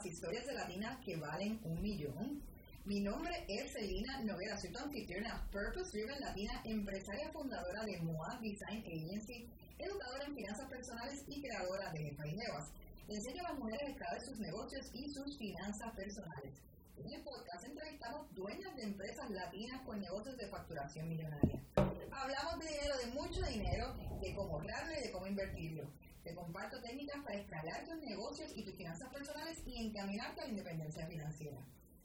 las historias de latinas que valen un millón. Mi nombre es Celina Noguera, soy tu anfitriona, Purpose Driven Latina, empresaria fundadora de MOA Design Agency, educadora en finanzas personales y creadora de Jefa y Enseño a las mujeres a escalar sus negocios y sus finanzas personales. En el podcast entrevistamos dueñas de empresas latinas con negocios de facturación millonaria. Hablamos de dinero, de mucho dinero, de cómo ahorrarlo y de cómo invertirlo. Te comparto técnicas para escalar tus negocios y tus finanzas personales y encaminarte a la independencia financiera.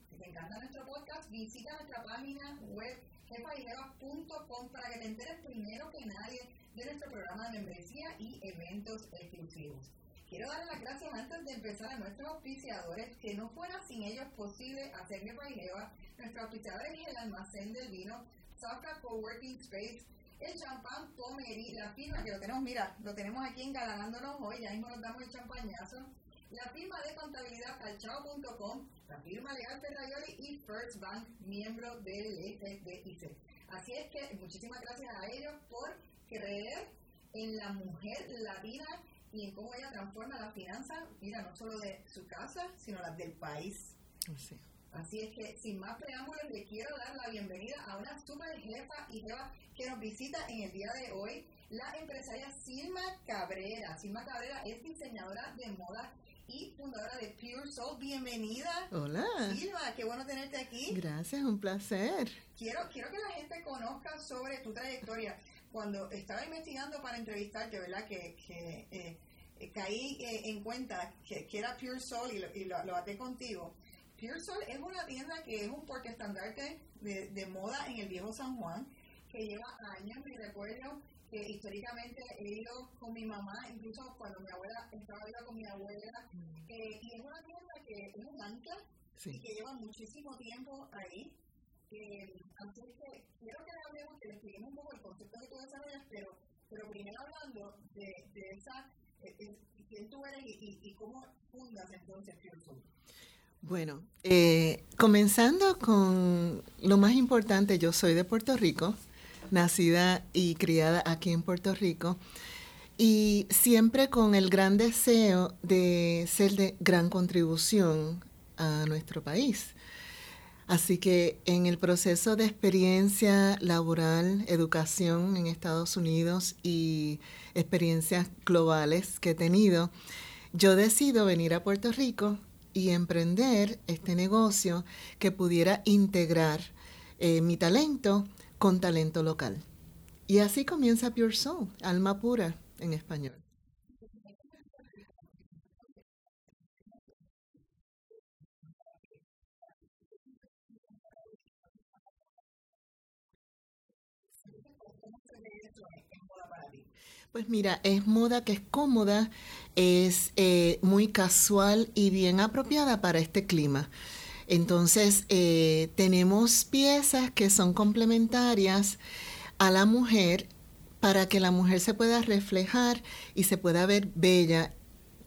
Si te encanta nuestro podcast, visita nuestra página web jefaideva.com para que te enteres primero que nadie de nuestro programa de membresía y eventos exclusivos. Quiero dar las gracias antes de empezar a nuestros auspiciadores, que no fuera sin ellos posible hacer Jefa y Nuestro auspiciador es el almacén del vino, Soca Coworking Space, el champán Pomeri, la firma que lo tenemos, mira, lo tenemos aquí engalanándonos hoy, ya mismo nos damos el champañazo la firma de contabilidad calchao.com, la firma legal Ferraioli y First Bank, miembro del FDIC. Así es que muchísimas gracias a ellos por creer en la mujer latina y en cómo ella transforma las finanzas, mira, no solo de su casa, sino las del país. Así es que, sin más preámbulos, le quiero dar la bienvenida a una super jefa y jefa que nos visita en el día de hoy, la empresaria Silma Cabrera. Silma Cabrera es diseñadora de moda y fundadora de Pure Soul. Bienvenida. Hola. Silva, qué bueno tenerte aquí. Gracias, un placer. Quiero, quiero que la gente conozca sobre tu trayectoria. Cuando estaba investigando para entrevistarte, ¿verdad? Que, que eh, eh, caí eh, en cuenta que, era Pure Soul y lo, y lo, lo contigo. Soul es una tienda que es un portestandarte de, de moda en el viejo San Juan, que lleva años, mi recuerdo, que históricamente he ido con mi mamá, incluso cuando mi abuela estaba viva con mi abuela, mm. eh, y es una tienda que es un ancla y que lleva muchísimo tiempo ahí. Eh, así que quiero que hablemos, que le expliquemos un poco el concepto que tú desarrollas, pero, pero primero hablando de, de esa, eh, quién tú eres y, y, cómo fundas entonces Pure Bueno, eh, comenzando con lo más importante, yo soy de Puerto Rico, nacida y criada aquí en Puerto Rico, y siempre con el gran deseo de ser de gran contribución a nuestro país. Así que en el proceso de experiencia laboral, educación en Estados Unidos y experiencias globales que he tenido, yo decido venir a Puerto Rico y emprender este negocio que pudiera integrar eh, mi talento con talento local. Y así comienza Pure Soul, alma pura en español. Pues mira, es moda que es cómoda, es eh, muy casual y bien apropiada para este clima. Entonces, eh, tenemos piezas que son complementarias a la mujer para que la mujer se pueda reflejar y se pueda ver bella,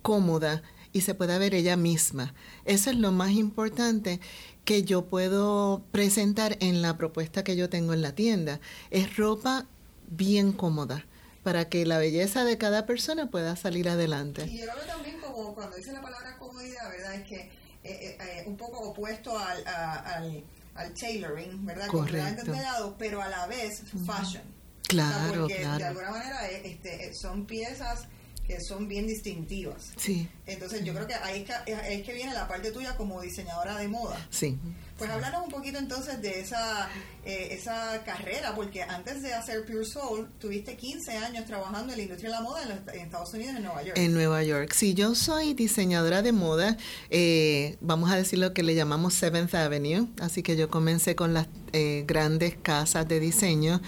cómoda y se pueda ver ella misma. Eso es lo más importante que yo puedo presentar en la propuesta que yo tengo en la tienda. Es ropa bien cómoda para que la belleza de cada persona pueda salir adelante. Y yo lo veo también como cuando dice la palabra comodidad, ¿verdad? Es que eh, eh, eh, un poco opuesto al, al, al, tailoring, ¿verdad? Correcto. pero a la vez fashion. Claro, porque de alguna manera este, son piezas que son bien distintivas. Sí. Entonces yo creo que ahí es que, viene la parte tuya como diseñadora de moda. Sí. Pues háblanos un poquito entonces de esa, eh, esa carrera, porque antes de hacer Pure Soul, tuviste 15 años trabajando en la industria de la moda en, Estados Unidos, en Nueva York. En Nueva York. Sí, yo soy diseñadora de moda, eh, vamos a decir lo que le llamamos Seventh Avenue, así que yo comencé con las eh, grandes casas de diseño.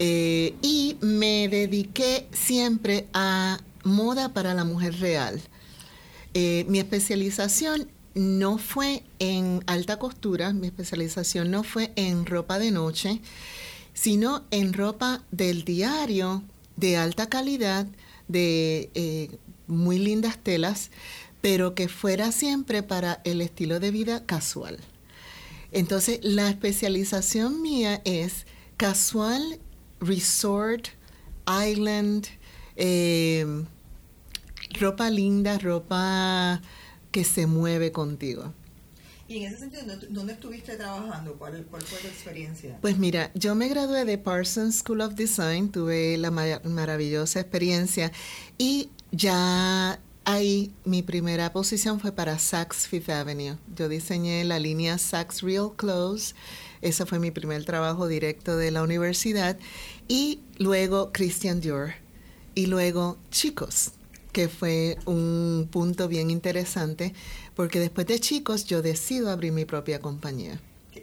y me dediqué siempre a moda para la mujer real. Eh, mi especialización no fue en alta costura, mi especialización no fue en ropa de noche, sino en ropa del diario de alta calidad, de eh, muy lindas telas, pero que fuera siempre para el estilo de vida casual. Entonces, la especialización mía es casual, resort, island, eh, ropa linda, ropa que se mueve contigo. Y en ese sentido, ¿dónde estuviste trabajando? ¿Cuál, cuál fue tu experiencia? Pues mira, yo me gradué de Parsons School of Design, tuve la maravillosa experiencia y ya ahí mi primera posición fue para Saks Fifth Avenue. Yo diseñé la línea Saks Real Clothes, ese fue mi primer trabajo directo de la universidad y luego Christian Dior y luego Chicos, que fue un punto bien interesante porque después de chicos yo decido abrir mi propia compañía.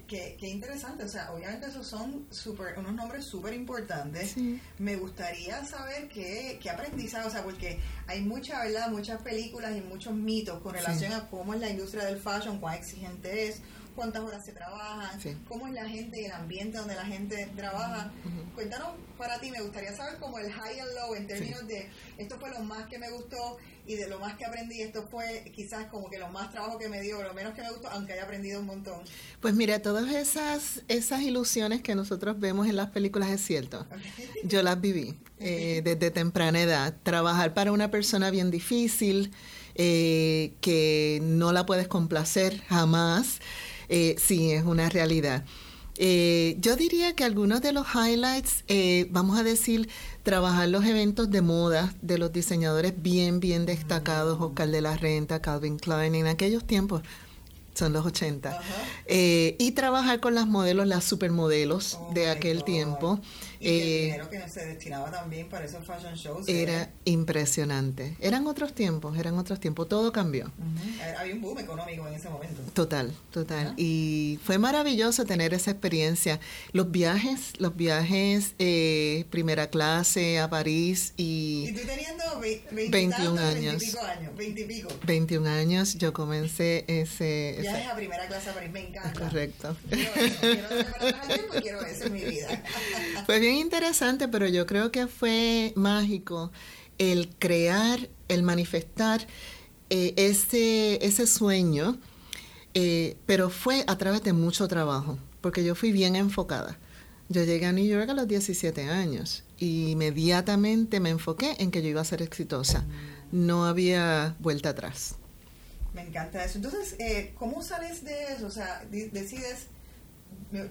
Qué, interesante, o sea, obviamente esos son super, unos nombres súper importantes. Me gustaría saber qué, qué aprendizaje, o sea, porque hay mucha, ¿verdad? Muchas películas y muchos mitos con relación a cómo es la industria del fashion, cuán exigente es, cuántas horas se trabajan, cómo es la gente y el ambiente donde la gente trabaja. Cuéntanos para ti, me gustaría saber como el high and low en términos de esto fue lo más que me gustó y de lo más que aprendí, esto fue quizás como que lo más trabajo que me dio, lo menos que me gustó, aunque haya aprendido un montón. Pues mira, todas esas, esas ilusiones que nosotros vemos en las películas es cierto. Yo las viví eh, desde temprana edad. Trabajar para una persona bien difícil, eh, que no la puedes complacer jamás eh, sí, es una realidad. Eh, yo diría que algunos de los highlights, eh, vamos a decir, trabajar los eventos de moda de los diseñadores bien, bien destacados, Oscar de la Renta, Calvin Klein, en aquellos tiempos, son los 80, y trabajar con las modelos, las supermodelos oh de aquel tiempo. Y el eh, dinero que se destinaba también para esos fashion shows. Era impresionante. Eran otros tiempos, eran otros tiempos. Todo cambió. Había un boom económico en ese momento. Total, total. Y fue maravilloso tener esa experiencia. Los viajes, los viajes eh, primera clase a París y... Y tú teniendo 21 años. 20 y pico. 21 años yo comencé ese... Viajes a primera clase a París, me encanta. Correcto. Quiero eso, quiero, quiero eso en mi vida. Fue bien interesante, pero yo creo que fue mágico el crear, el manifestar eh, ese, ese sueño, eh, pero fue a través de mucho trabajo, porque yo fui bien enfocada. Yo llegué a New York a los 17 años y inmediatamente me enfoqué en que yo iba a ser exitosa. No había vuelta atrás. Me encanta eso. Entonces, eh, ¿cómo sales de eso? O sea, decides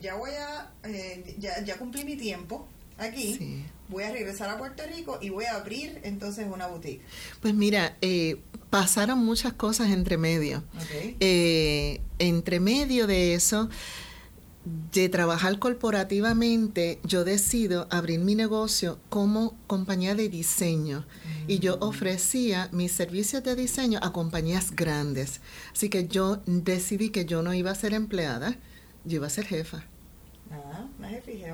ya voy a, eh, ya, ya, cumplí mi tiempo aquí, voy a regresar a Puerto Rico y voy a abrir entonces una boutique. Pues mira, eh, pasaron muchas cosas entre medio. Eh, entre medio de eso, de trabajar corporativamente, yo decido abrir mi negocio como compañía de diseño y yo mm. ofrecía mis servicios de diseño a compañías grandes. Así que yo decidí que yo no iba a ser empleada, yo iba a ser jefa. Ah,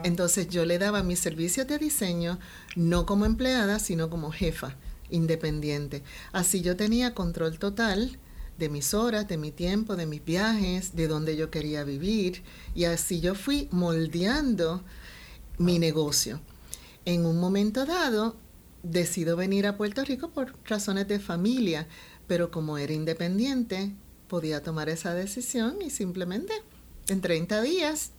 Entonces yo le daba mis servicios de diseño no como empleada, sino como jefa, independiente. Así yo tenía control total de mis horas, de mi tiempo, de mis viajes, de dónde yo quería vivir. Y así yo fui moldeando mi negocio. En un momento dado, decido venir a Puerto Rico por razones de familia, pero como era independiente, podía tomar esa decisión y simplemente en 30 días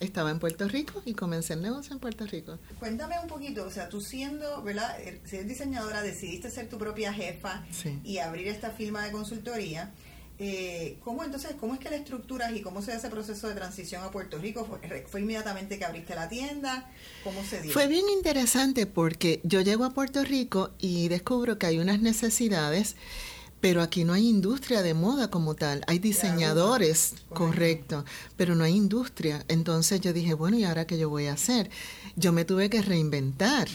estaba en Puerto Rico y comencé el negocio en Puerto Rico. Cuéntame un poquito, o sea, tú siendo, ¿verdad? Eh, si eres diseñadora, decidiste ser tu propia jefa y abrir esta firma de consultoría. Eh, ¿Cómo entonces, cómo es que la estructuras y cómo se hace ese proceso de transición a Puerto Rico? ¿Fue, ¿Fue, inmediatamente que abriste la tienda? ¿Cómo se dio? Fue bien interesante porque yo llego a Puerto Rico y descubro que hay unas necesidades pero aquí no hay industria de moda como tal. Hay diseñadores, correcto, pero no hay industria. Entonces yo dije, bueno, ¿y ahora qué yo voy a hacer? Yo me tuve que reinventar.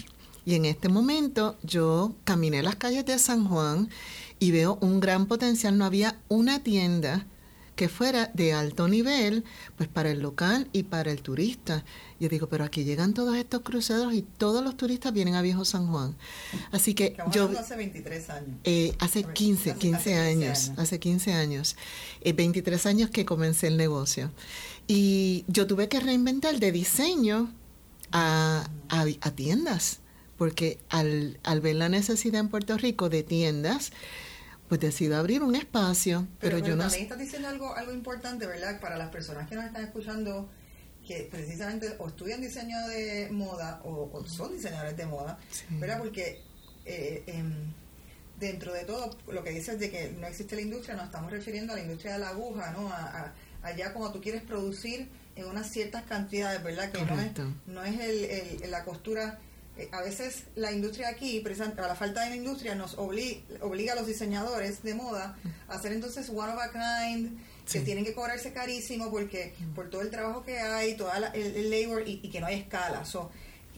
Y en este momento yo caminé las calles de San Juan y veo un gran potencial. No había una tienda que fuera de alto nivel, pues para el local y para el turista. Yo digo, pero aquí llegan todos estos cruceros y todos los turistas vienen a Viejo San Juan. Así que yo... Hace 23 años. Eh, hace 15, 15 años, hace 15 años. 23 eh, años que comencé el negocio. Y yo tuve que reinventar de diseño a, a, tiendas, porque al, al ver la necesidad en Puerto Rico de tiendas, pues decido abrir un espacio, pero, yo no... También estás diciendo algo, algo importante, ¿verdad? Para las personas que nos están escuchando, que precisamente o estudian diseño de moda o, son diseñadores de moda, ¿verdad? Porque eh, em, dentro de todo, lo que dices de que no existe la industria, nos estamos refiriendo a la industria de la aguja, ¿no? A, allá como tú quieres producir en unas ciertas cantidades, ¿verdad? Que no es, no es el, la costura. Eh, a veces la industria aquí, precisamente la falta de la industria, nos obliga, obliga a los diseñadores de moda a hacer entonces one of a kind, que tienen que cobrarse carísimo porque por todo el trabajo que hay, todo el, labor y, que no hay escala. So,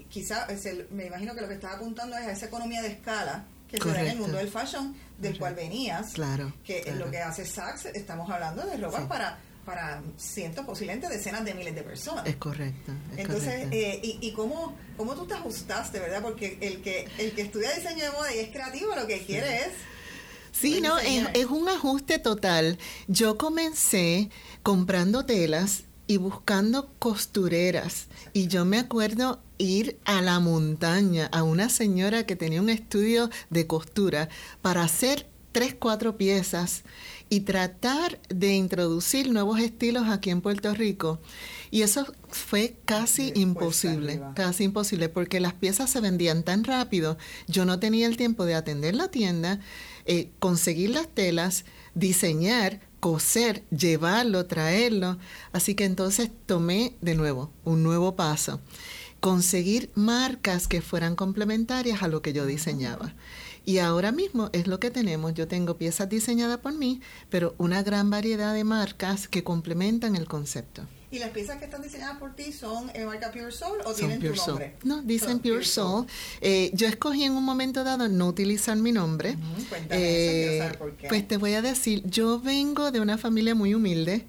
quizá, me imagino que lo que estás apuntando es a esa economía de escala que se da en el mundo del fashion, del cual venías, claro, que lo que hace Saks, estamos hablando de ropa para para cientos, posiblemente decenas de miles de personas. Es correcto. Entonces, Eh, y, y cómo, cómo tú te ajustaste, ¿verdad? Porque el que, el que estudia diseño de moda y es creativo, lo que quiere es... Sí, no, es, es un ajuste total. Yo comencé comprando telas y buscando costureras. Y yo me acuerdo ir a la montaña a una señora que tenía un estudio de costura para hacer tres, cuatro piezas y tratar de introducir nuevos estilos aquí en Puerto Rico. Y eso fue casi imposible, casi imposible, porque las piezas se vendían tan rápido, yo no tenía el tiempo de atender la tienda, eh, conseguir las telas, diseñar, coser, llevarlo, traerlo. Así que entonces tomé de nuevo un nuevo paso, conseguir marcas que fueran complementarias a lo que yo diseñaba. Y ahora mismo es lo que tenemos. Yo tengo piezas diseñadas por mí, pero una gran variedad de marcas que complementan el concepto. ¿Y las piezas que están diseñadas por ti son en marca Pure Soul o tienen tu nombre? No, dicen Pure, Soul. Eh, yo escogí en un momento dado no utilizar mi nombre. cuéntame eso, eh, por qué. Pues te voy a decir, yo vengo de una familia muy humilde.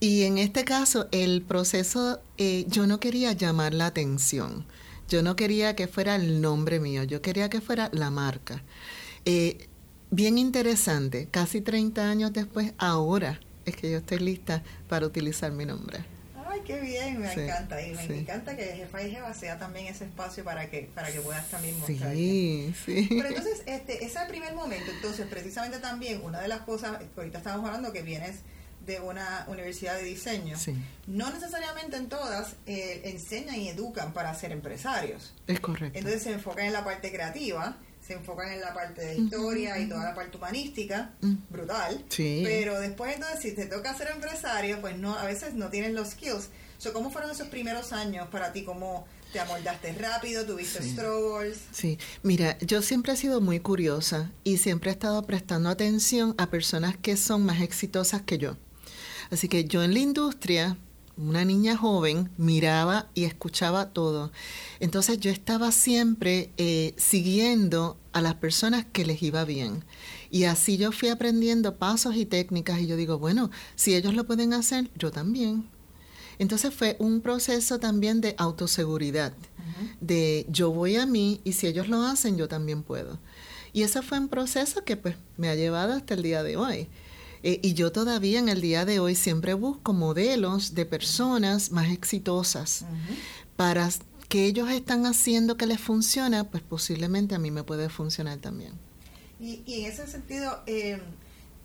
Y en este caso, el proceso, eh, yo no quería llamar la atención. Yo no quería que fuera el nombre mío, yo quería que fuera la marca. Eh, bien interesante, casi 30 años después, ahora es que yo estoy lista para utilizar mi nombre. Ay, qué bien, me encanta. Y me encanta que Jefa y Jeva sea también ese espacio para que para que puedas también mostrar. Sí, sí. Pero entonces, este, ese primer momento, entonces, precisamente también, una de las cosas ahorita estamos hablando, que vienes de una universidad de diseño, no necesariamente en todas eh, enseñan y educan para ser empresarios. Es correcto. Entonces se enfocan en la parte creativa, se enfocan en la parte de historia y toda la parte humanística, brutal. Sí. Pero después entonces si te toca ser empresario, pues no a veces no tienes los skills. So, ¿Cómo fueron esos primeros años para ti? ¿Cómo te amoldaste rápido? ¿Tuviste struggles? Sí, mira, yo siempre he sido muy curiosa y siempre he estado prestando atención a personas que son más exitosas que yo. Así que yo en la industria, una niña joven, miraba y escuchaba todo. Entonces yo estaba siempre eh, siguiendo a las personas que les iba bien. Y así yo fui aprendiendo pasos y técnicas y yo digo, bueno, si ellos lo pueden hacer, yo también. Entonces fue un proceso también de autoseguridad, de yo voy a mí y si ellos lo hacen, yo también puedo. Y ese fue un proceso que pues me ha llevado hasta el día de hoy. Eh, y yo todavía en el día de hoy siempre busco modelos de personas más exitosas para que ellos están haciendo que les funciona, pues posiblemente a mí me puede funcionar también. Y, en ese sentido, em,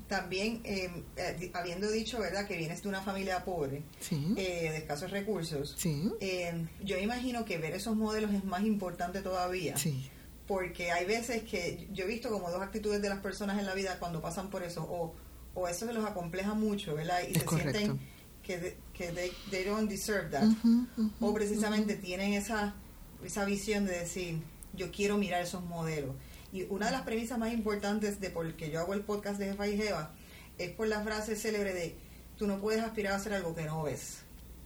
también em, eh, habiendo dicho, ¿verdad?, que vienes de una familia pobre, eh, de escasos recursos, em, yo imagino que ver esos modelos es más importante todavía. Porque hay veces que yo he visto como dos actitudes de las personas en la vida cuando pasan por eso, o o eso se los acompleja mucho, ¿verdad? Y se sienten que, que they, don't deserve that. o precisamente tienen esa, esa visión de decir, yo quiero mirar esos modelos. Y una de las premisas más importantes de por qué yo hago el podcast de Jefa y Jeva es por la frase célebre de, tú no puedes aspirar a hacer algo que no ves.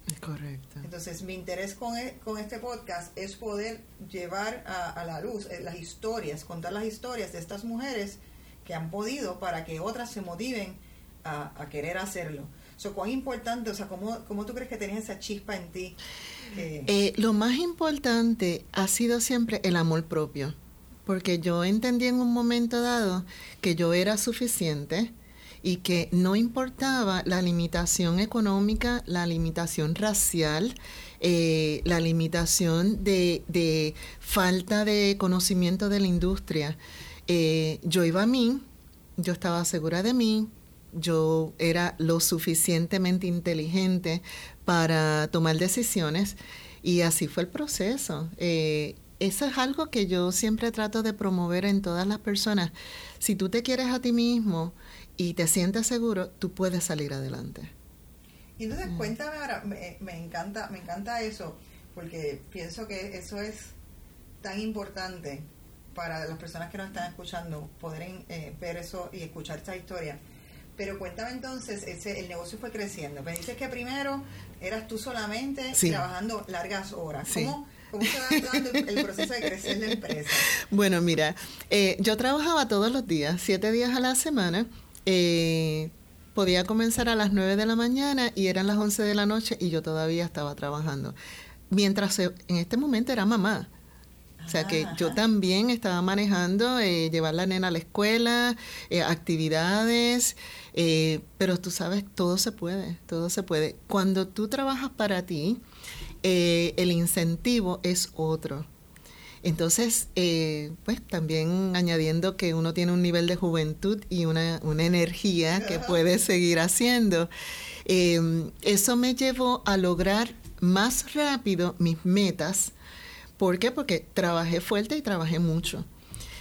Es correcto. Entonces, mi interés con, e, con este podcast es poder llevar a, a la luz eh, las historias, contar las historias de estas mujeres que han podido para que otras se motiven a, querer hacerlo. So, ¿Cuán importante, o sea, cómo, cómo tú crees que tenías esa chispa en ti? Eh, lo más importante ha sido siempre el amor propio, porque yo entendí en un momento dado que yo era suficiente y que no importaba la limitación económica, la limitación racial, eh, la limitación de, de, falta de conocimiento de la industria. Eh, yo iba a mí, yo estaba segura de mí, yo era lo suficientemente inteligente para tomar decisiones y así fue el proceso. Eh, eso es algo que yo siempre trato de promover en todas las personas. Si tú te quieres a ti mismo y te sientes seguro, tú puedes salir adelante. Y entonces mm. cuéntame ahora, me, me, encanta, me encanta eso, porque pienso que eso es tan importante para las personas que nos están escuchando, poder eh, ver eso y escuchar esta historia. Pero cuéntame entonces, ese, el negocio fue creciendo. Me dices que primero eras tú solamente trabajando largas horas. ¿Cómo, ¿Cómo se va dando el proceso de crecer la empresa? Bueno, mira, eh, yo trabajaba todos los días, siete días a la semana. Eh, podía comenzar a las nueve de la mañana y eran las once de la noche y yo todavía estaba trabajando. Mientras en este momento era mamá. O sea que yo también estaba manejando, eh, llevar la nena a la escuela, eh, actividades, eh, pero tú sabes, todo se puede, todo se puede. Cuando tú trabajas para ti, el incentivo es otro. Entonces, pues también añadiendo que uno tiene un nivel de juventud y una, una energía que puede seguir haciendo, eso me llevó a lograr más rápido mis metas ¿Por qué? Porque trabajé fuerte y trabajé mucho.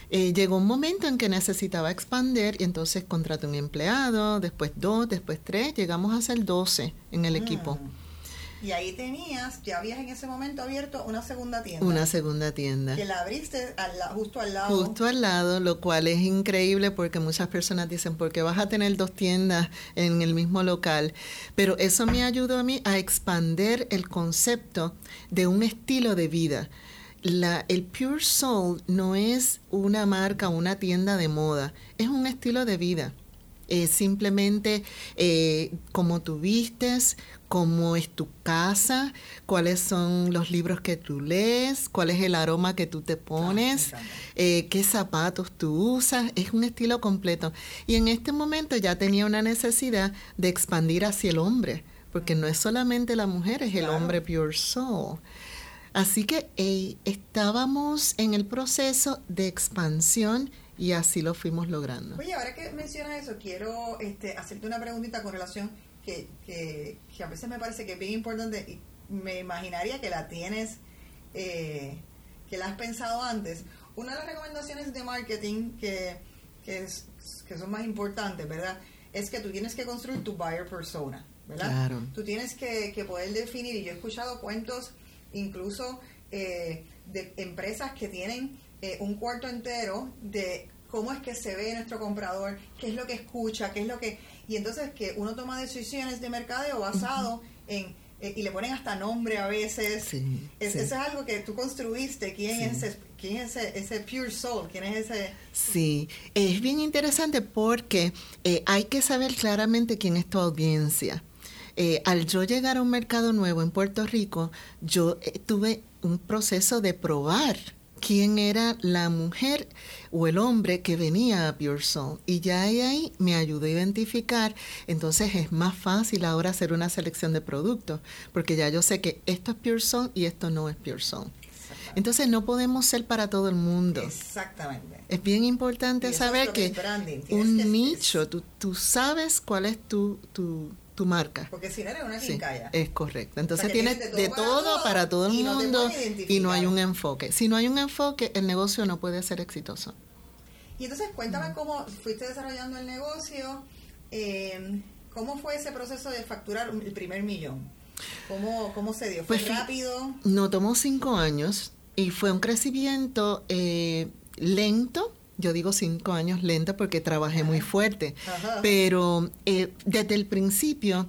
Eh, llegó un momento en que necesitaba expandir y entonces contraté un empleado, después dos, después tres, llegamos a ser doce en el equipo. Mm. Y ahí tenías, ya habías en ese momento abierto una segunda tienda. Una segunda tienda. Que la abriste justo al lado. Justo al lado, lo cual es increíble porque muchas personas dicen, ¿por qué vas a tener dos tiendas en el mismo local? Pero eso me ayudó a mí a expander el concepto de un estilo de vida la, el Pure Soul no es una marca, una tienda de moda, es un estilo de vida. Es simplemente eh, cómo tú vistes, cómo es tu casa, cuáles son los libros que tú lees, cuál es el aroma que tú te pones, eh, qué zapatos tú usas. Es un estilo completo. Y en este momento ya tenía una necesidad de expandir hacia el hombre, porque no es solamente la mujer, es el hombre Pure Soul. Así que estábamos en el proceso de expansión y así lo fuimos logrando. Oye, ahora que mencionas eso, quiero este, hacerte una preguntita con relación que, que, a veces me parece que es bien importante y me imaginaría que la tienes, eh, que la has pensado antes. Una de las recomendaciones de marketing que, que, que son más importantes, ¿verdad? Es que tú tienes que construir tu buyer persona, ¿verdad? Claro. Tú tienes que, que poder definir, y yo he escuchado cuentos incluso eh, de empresas que tienen eh, un cuarto entero de cómo es que se ve nuestro comprador, qué es lo que escucha, qué es lo que... Y entonces que uno toma decisiones de mercadeo basado en... Eh, y le ponen hasta nombre a veces. Eso es algo que tú construiste. ¿Quién es, ese, quién es ese, pure soul? ¿Quién es ese...? Sí, es bien interesante porque hay que saber claramente quién es tu audiencia. Eh, al yo llegar a un mercado nuevo en Puerto Rico, yo eh, tuve un proceso de probar quién era la mujer o el hombre que venía a Pure Soul. Y ya ahí me ayudó a identificar, entonces es más fácil ahora hacer una selección de productos, porque ya yo sé que esto es Pure Soul y esto no es Pure Soul. Entonces no podemos ser para todo el mundo. Exactamente. Es bien importante saber que un nicho, tú, tú sabes cuál es tu, tu, tu marca. Porque si no eres una quincalla. es correcto. Entonces tienes de todo, para todo, el mundo y no hay un enfoque. Si no hay un enfoque, el negocio no puede ser exitoso. Y entonces cuéntame cómo fuiste desarrollando el negocio, eh, cómo fue ese proceso de facturar el primer millón. ¿Cómo, cómo se dio? ¿Fue pues, rápido? No, tomó cinco años y fue un crecimiento eh, lento, yo digo cinco años lenta porque trabajé muy fuerte, pero eh, desde el principio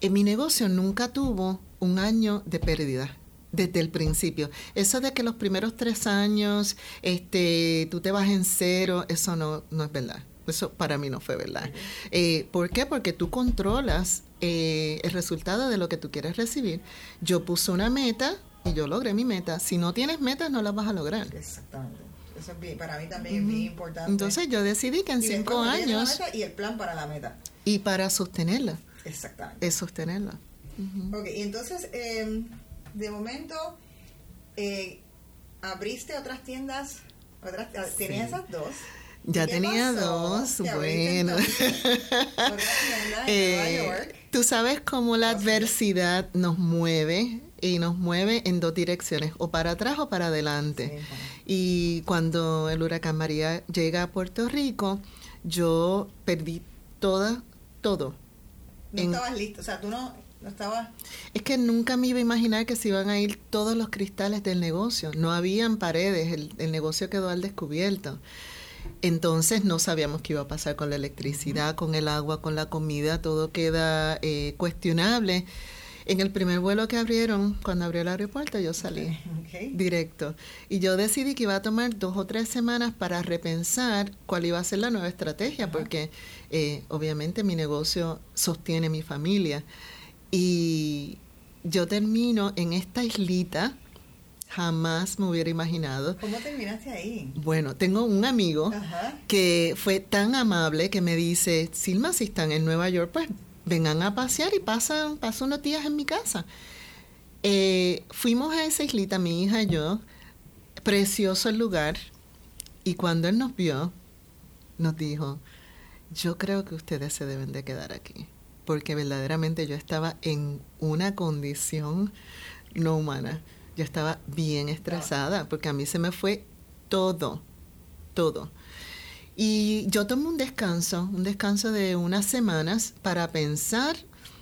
en mi negocio nunca tuvo un año de pérdida desde el principio. Eso de que los primeros tres años este, tú te vas en cero, eso no, no es verdad. Eso para mí no fue verdad. Eh, ¿Por qué? Porque tú controlas eh, el resultado de lo que tú quieres recibir. Yo puse una meta y yo logré mi meta. Si no tienes metas, no las vas a lograr. Exactamente. Eso para mí también es bien importante. Entonces yo decidí que en cinco años... y el plan para la meta. Y para sostenerla. Exactamente. Es sostenerla. Ok, y entonces, em, de momento, eh, abriste otras tiendas, otras, ah, ¿tenías esas dos? Ya tenía dos, bueno. eh, Tú sabes cómo la adversidad nos mueve y nos mueve en dos direcciones, o para atrás o para adelante. Y cuando el huracán María llega a Puerto Rico, yo perdí toda, todo. No estabas listo, o sea, tú no, no estabas... Es que nunca me iba a imaginar que se iban a ir todos los cristales del negocio. No habían paredes, el, el negocio quedó al descubierto. Entonces no sabíamos qué iba a pasar con la electricidad, con el agua, con la comida, todo queda eh, cuestionable. En el primer vuelo que abrieron, cuando abrió el aeropuerto, yo salí directo. Y yo decidí que iba a tomar dos o tres semanas para repensar cuál iba a ser la nueva estrategia, porque eh, obviamente mi negocio sostiene mi familia. Y yo termino en esta islita jamás me hubiera imaginado. ¿Cómo terminaste ahí? Bueno, tengo un amigo que fue tan amable que me dice, Silma, si están en Nueva York, pues vengan a pasear y pasan, pasan unos días en mi casa. Eh, fuimos a esa islita, mi hija y yo, precioso el lugar, y cuando él nos vio, nos dijo, yo creo que ustedes se deben de quedar aquí, porque verdaderamente yo estaba en una condición no humana. Yo estaba bien estresada, porque a mí se me fue todo, todo. Y yo tomé un descanso, un descanso de unas semanas para pensar.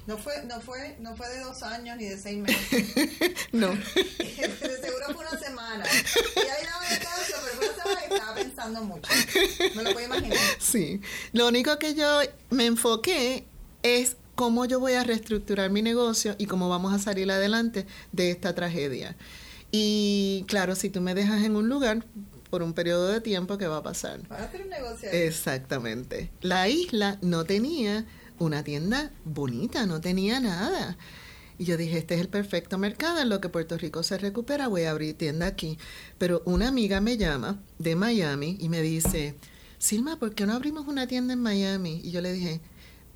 No fue, no fue, no fue de dos años ni de seis meses. no. de seguro fue una semana. Y ahí no descanso, pero fue una semana que estaba pensando mucho. Me lo puedo imaginar. Sí. Lo único que yo me enfoqué es cómo yo voy a reestructurar mi negocio y cómo vamos a salir adelante de esta tragedia. Y claro, si tú me dejas en un lugar, por un periodo de tiempo que va a pasar. Para hacer un negocio. Exactamente. La isla no tenía una tienda bonita, no tenía nada. Y yo dije, este es el perfecto mercado, en lo que Puerto Rico se recupera, voy a abrir tienda aquí. Pero una amiga me llama de Miami y me dice, Silma, ¿por qué no abrimos una tienda en Miami? Y yo le dije,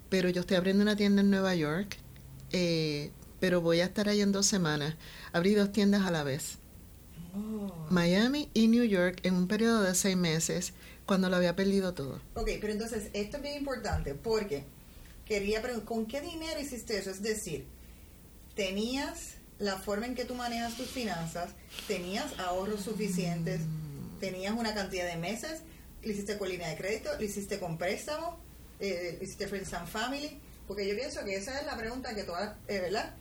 pero yo estoy abriendo una tienda en Nueva York, eh, pero voy a estar ahí en dos semanas. Abrí dos tiendas a la vez. Oh. Miami y New York en un periodo de seis meses cuando lo había perdido todo. Ok, pero entonces esto es bien importante porque quería preguntar, ¿con qué dinero hiciste eso? Es decir, tenías la forma en que tú manejas tus finanzas, tenías ahorros suficientes, mm. tenías una cantidad de meses, lo hiciste con línea de crédito, lo hiciste con préstamo, eh, Friends and Family, porque yo pienso que esa es la pregunta que todas, eh, ¿verdad?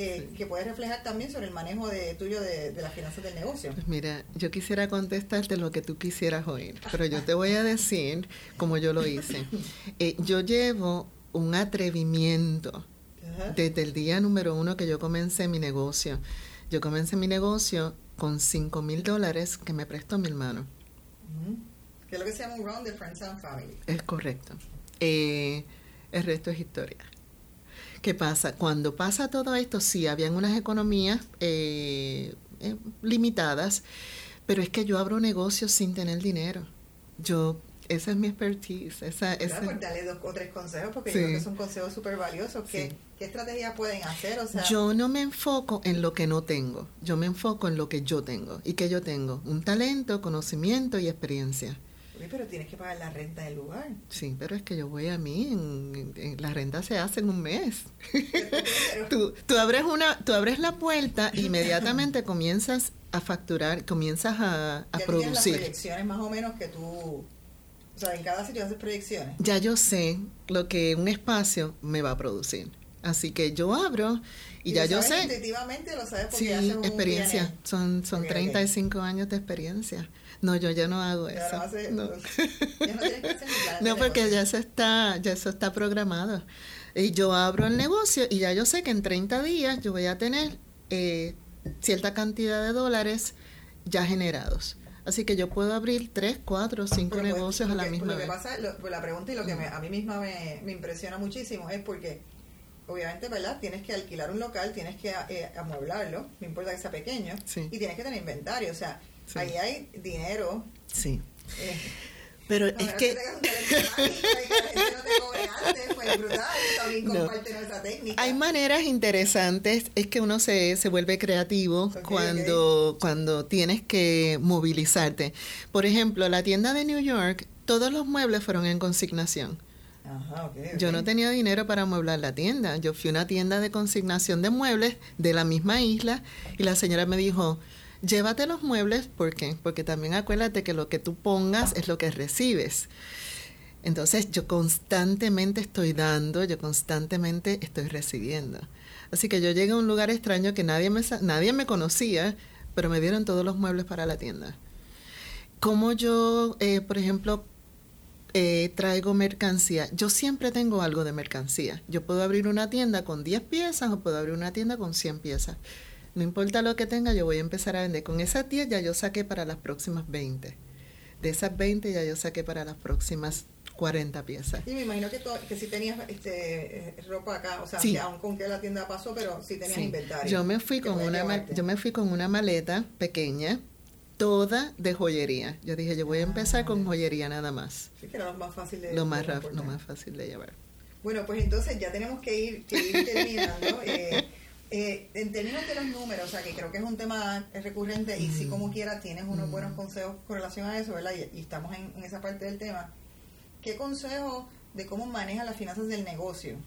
Eh, que puedes reflejar también sobre el manejo de, tuyo de, las finanzas del negocio. Pues mira, yo quisiera contestarte lo que tú quisieras oír, pero yo te voy a decir como yo lo hice. Eh, yo llevo un atrevimiento desde el día número uno que yo comencé mi negocio. Yo comencé mi negocio con 5 mil dólares que me prestó mi hermano. Que es lo que se llama un round de Friends and Family. Es correcto. Eh, el resto es historia. ¿Qué pasa? Cuando pasa todo esto, sí, habían unas economías eh, eh, limitadas, pero es que yo abro negocios sin tener dinero. Yo, esa es mi expertise. Esa, esa... Pues dale dos o tres consejos, porque yo creo que son consejos súper valiosos. ¿Qué, ¿Qué estrategias pueden hacer? O sea, yo no me enfoco en lo que no tengo, yo me enfoco en lo que yo tengo. ¿Y que yo tengo? Un talento, conocimiento y experiencia pero tienes que pagar la renta del lugar. Sí, pero es que yo voy a mí, en, la renta se hace en un mes. tú, tú, abres una, tú abres la puerta, inmediatamente comienzas a facturar, comienzas a, a ya producir. las proyecciones más o menos que tú, o sea, en cada sitio haces proyecciones. Ya yo sé lo que un espacio me va a producir. Así que yo abro y, ya yo sé. Intuitivamente lo sabes porque sí, haces experiencia. Son, son 35 años de experiencia. No, yo ya no hago eso. no. no, porque ya eso está, ya eso está programado. Y yo abro el negocio y ya yo sé que en 30 días yo voy a tener eh, cierta cantidad de dólares ya generados. Así que yo puedo abrir 3, 4, 5 negocios a la misma vez. Lo que pasa, pues la pregunta y lo que a mí misma me, me, impresiona muchísimo es porque, obviamente, ¿verdad? Tienes que alquilar un local, tienes que eh, amueblarlo, no importa que sea pequeño, y tienes que tener inventario. O sea, Ahí hay dinero. Sí. Eh, pero es que... Hay maneras interesantes, es que uno se, se vuelve creativo cuando, cuando tienes que movilizarte. Por ejemplo, la tienda de New York, todos los muebles fueron en consignación. Yo no tenía dinero para amueblar la tienda. Yo fui a una tienda de consignación de muebles de la misma isla y la señora me dijo, llévate los muebles, ¿por qué? Porque también acuérdate que lo que tú pongas es lo que recibes. Entonces yo constantemente estoy dando, yo constantemente estoy recibiendo. Así que yo llegué a un lugar extraño que nadie me, nadie me conocía, pero me dieron todos los muebles para la tienda. Como yo, eh, por ejemplo, eh, traigo mercancía, yo siempre tengo algo de mercancía. Yo puedo abrir una tienda con 10 piezas o puedo abrir una tienda con 100 piezas. No importa lo que tenga, yo voy a empezar a vender. Con esas 10 ya yo saqué para las próximas 20. De esas 20 ya yo saqué para las próximas 40 piezas. Y me imagino que, que si tenías este, eh, ropa acá, o sea, que aún con que la tienda pasó, pero si tenías inventario. Yo me fui con una yo me fui con una maleta pequeña toda de joyería. Yo dije, yo voy a empezar con ah. joyería nada más. Sí, que era lo más fácil de Lo más, lo más fácil de llevar. Bueno, pues entonces ya tenemos que ir, que ir terminando. eh, eh, en términos de los números, o sea, que creo que es un tema recurrente y si como quiera tienes unos buenos consejos con relación a eso, ¿verdad? Y, estamos en, en, esa parte del tema. ¿Qué consejo de cómo maneja las finanzas del negocio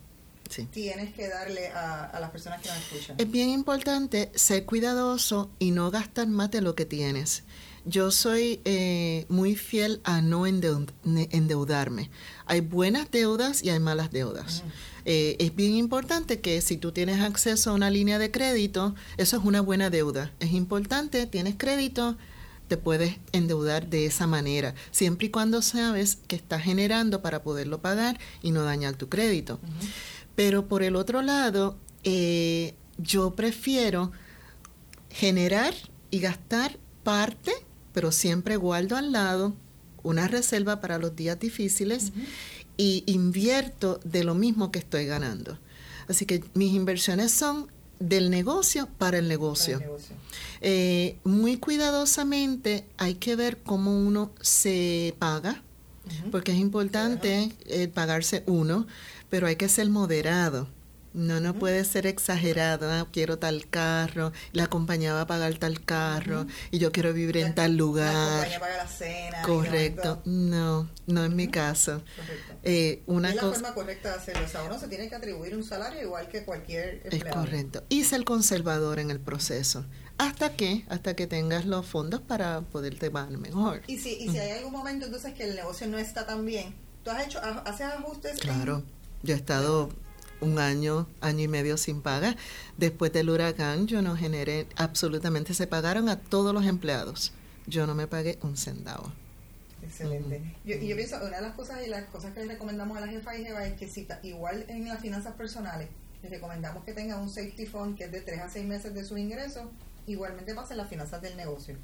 tienes que darle a, las personas que nos escuchan? Es bien importante ser cuidadoso y no gastar más de lo que tienes. Yo soy eh, muy fiel a no endeudarme. Hay buenas deudas y hay malas deudas. Eh, es bien importante que si tú tienes acceso a una línea de crédito, eso es una buena deuda. Es importante, tienes crédito, te puedes endeudar de esa manera, siempre y cuando sabes que estás generando para poderlo pagar y no dañar tu crédito. Pero por el otro lado, eh, yo prefiero generar y gastar parte, pero siempre guardo al lado una reserva para los días difíciles y invierto de lo mismo que estoy ganando. Así que mis inversiones son del negocio para el negocio. Eh, muy cuidadosamente hay que ver cómo uno se paga, porque es importante eh, pagarse uno, pero hay que ser moderado. No, no puede ser exagerado. Ah, quiero tal carro, la compañía va a pagar tal carro y yo quiero vivir en tal lugar. La compañía paga la cena. Correcto. No, no es mi caso. Correcto. Eh, una es la forma correcta de hacerlo. O sea, uno se tiene que atribuir un salario igual que cualquier empleado. Es correcto. Y ser conservador en el proceso. ¿Hasta que Hasta que tengas los fondos para poderte pagar mejor. Y si, y si hay algún momento entonces que el negocio no está tan bien, ¿tú has hecho, haces ajustes? Claro. Yo he estado un año, año y medio sin paga. Después del huracán yo no generé absolutamente, se pagaron a todos los empleados. Yo no me pagué un centavo. Excelente. yo, y yo pienso, una de las cosas y las cosas que le recomendamos a la jefa y jefa es que si igual en las finanzas personales, les recomendamos que tengan un safety fund que es de 3 a 6 meses de sus ingresos, igualmente pasa en las finanzas del negocio.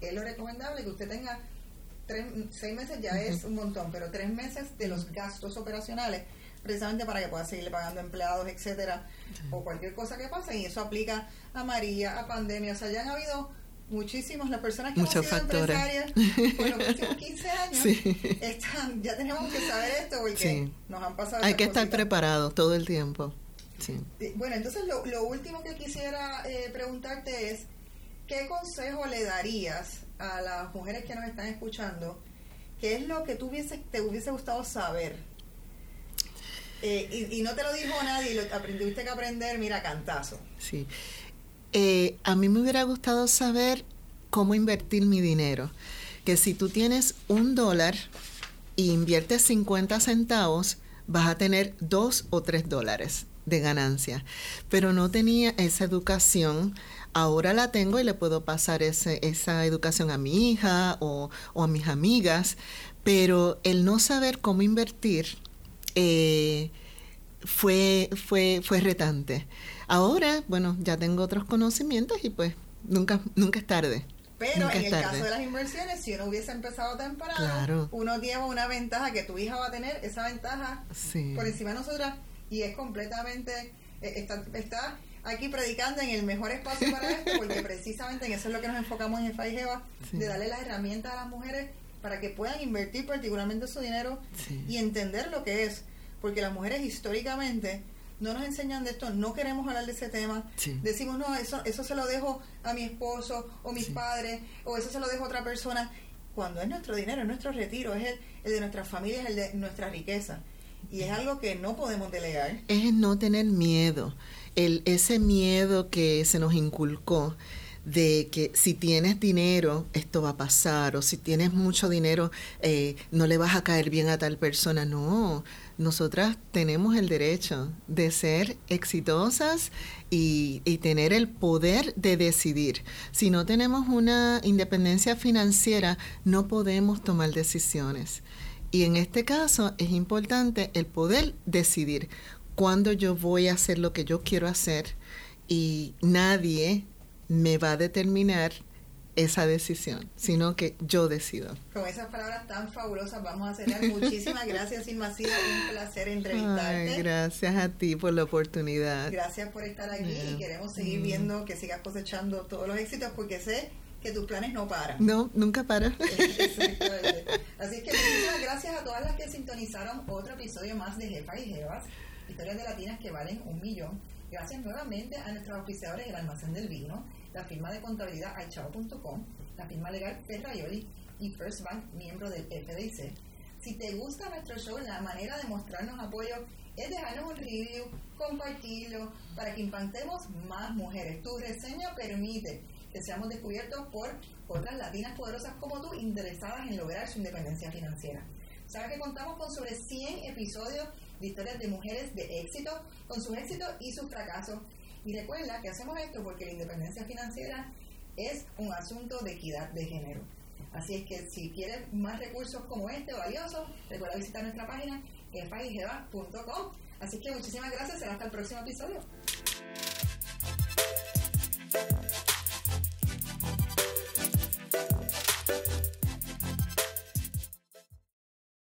Es lo recomendable que usted tenga tres, seis meses ya es un montón, pero tres meses de los gastos operacionales precisamente para que pueda seguirle pagando empleados, etcétera, o cualquier cosa que pase. Y eso aplica a María, a pandemia. O sea, ya han habido muchísimos, las personas que Muchos hemos sido empresarias por los últimos 15 años, están, ya tenemos que saber esto porque nos han pasado. Hay que estar preparados todo el tiempo. Sí. Bueno, entonces lo, lo último que quisiera eh, preguntarte es, ¿qué consejo le darías a las mujeres que nos están escuchando? ¿Qué es lo que tú te hubiese gustado saber eh, y, no te lo dijo nadie, lo aprendiste que aprender, mira, cantazo. Sí. Eh, a mí me hubiera gustado saber cómo invertir mi dinero. Que si tú tienes un dólar e inviertes 50 centavos, vas a tener dos o tres dólares de ganancia. Pero no tenía esa educación. Ahora la tengo y le puedo pasar ese, esa educación a mi hija o, o a mis amigas. Pero el no saber cómo invertir eh, fue, fue, fue retante. Ahora, bueno, ya tengo otros conocimientos y pues nunca, nunca es tarde. Pero en el caso de las inversiones, si uno hubiese empezado temprano, uno lleva una ventaja que tu hija va a tener, esa ventaja por encima de nosotras, y es completamente, eh, está, está aquí predicando en el mejor espacio para esto, porque precisamente en eso es lo que nos enfocamos en FAIGEVA, de darle las herramientas a las mujeres para que puedan invertir particularmente su dinero y entender lo que es. Porque las mujeres históricamente no nos enseñan de esto, no queremos hablar de ese tema. Decimos, no, eso, eso se lo dejo a mi esposo o mis padres, o eso se lo dejo a otra persona. Cuando es nuestro dinero, es nuestro retiro, es el, de nuestras familias, el de nuestra riqueza. y es algo que no podemos delegar. Es no tener miedo, el, ese miedo que se nos inculcó de que si tienes dinero, esto va a pasar, o si tienes mucho dinero, eh, no le vas a caer bien a tal persona. No, nosotras tenemos el derecho de ser exitosas y, tener el poder de decidir. Si no tenemos una independencia financiera, no podemos tomar decisiones. Y en este caso es importante el poder decidir cuándo yo voy a hacer lo que yo quiero hacer y nadie me va a determinar esa decisión, sino que yo decido. Con esas palabras tan fabulosas vamos a cerrar. Muchísimas gracias, Irma. Ha sido un placer entrevistarte. gracias a ti por la oportunidad. Gracias por estar aquí y queremos seguir mm. viendo que sigas cosechando todos los éxitos porque sé que tus planes no paran. No, nunca paran. Así que muchísimas gracias a todas las que sintonizaron otro episodio más de Jefa y Jevas, historias de latinas que valen un millón. Gracias nuevamente a nuestros auspiciadores El Almacén del Vino, la firma de contabilidad aichao.com, la firma legal Ferraioli y First Bank, miembro del FDIC. Si te gusta nuestro show, la manera de mostrarnos apoyo es dejarnos un review, compartirlo, para que impactemos más mujeres. Tu reseña permite que seamos descubiertos por otras latinas poderosas como tú, interesadas en lograr su independencia financiera. Sabes que contamos con sobre 100 episodios de historias de mujeres de éxito, con sus éxitos y sus fracasos. Y recuerda que hacemos esto porque la independencia financiera es un asunto de equidad de género. Así es que si quieres más recursos como este valiosos, recuerda visitar nuestra página efagigeva.com. Así que muchísimas gracias, será hasta el próximo episodio.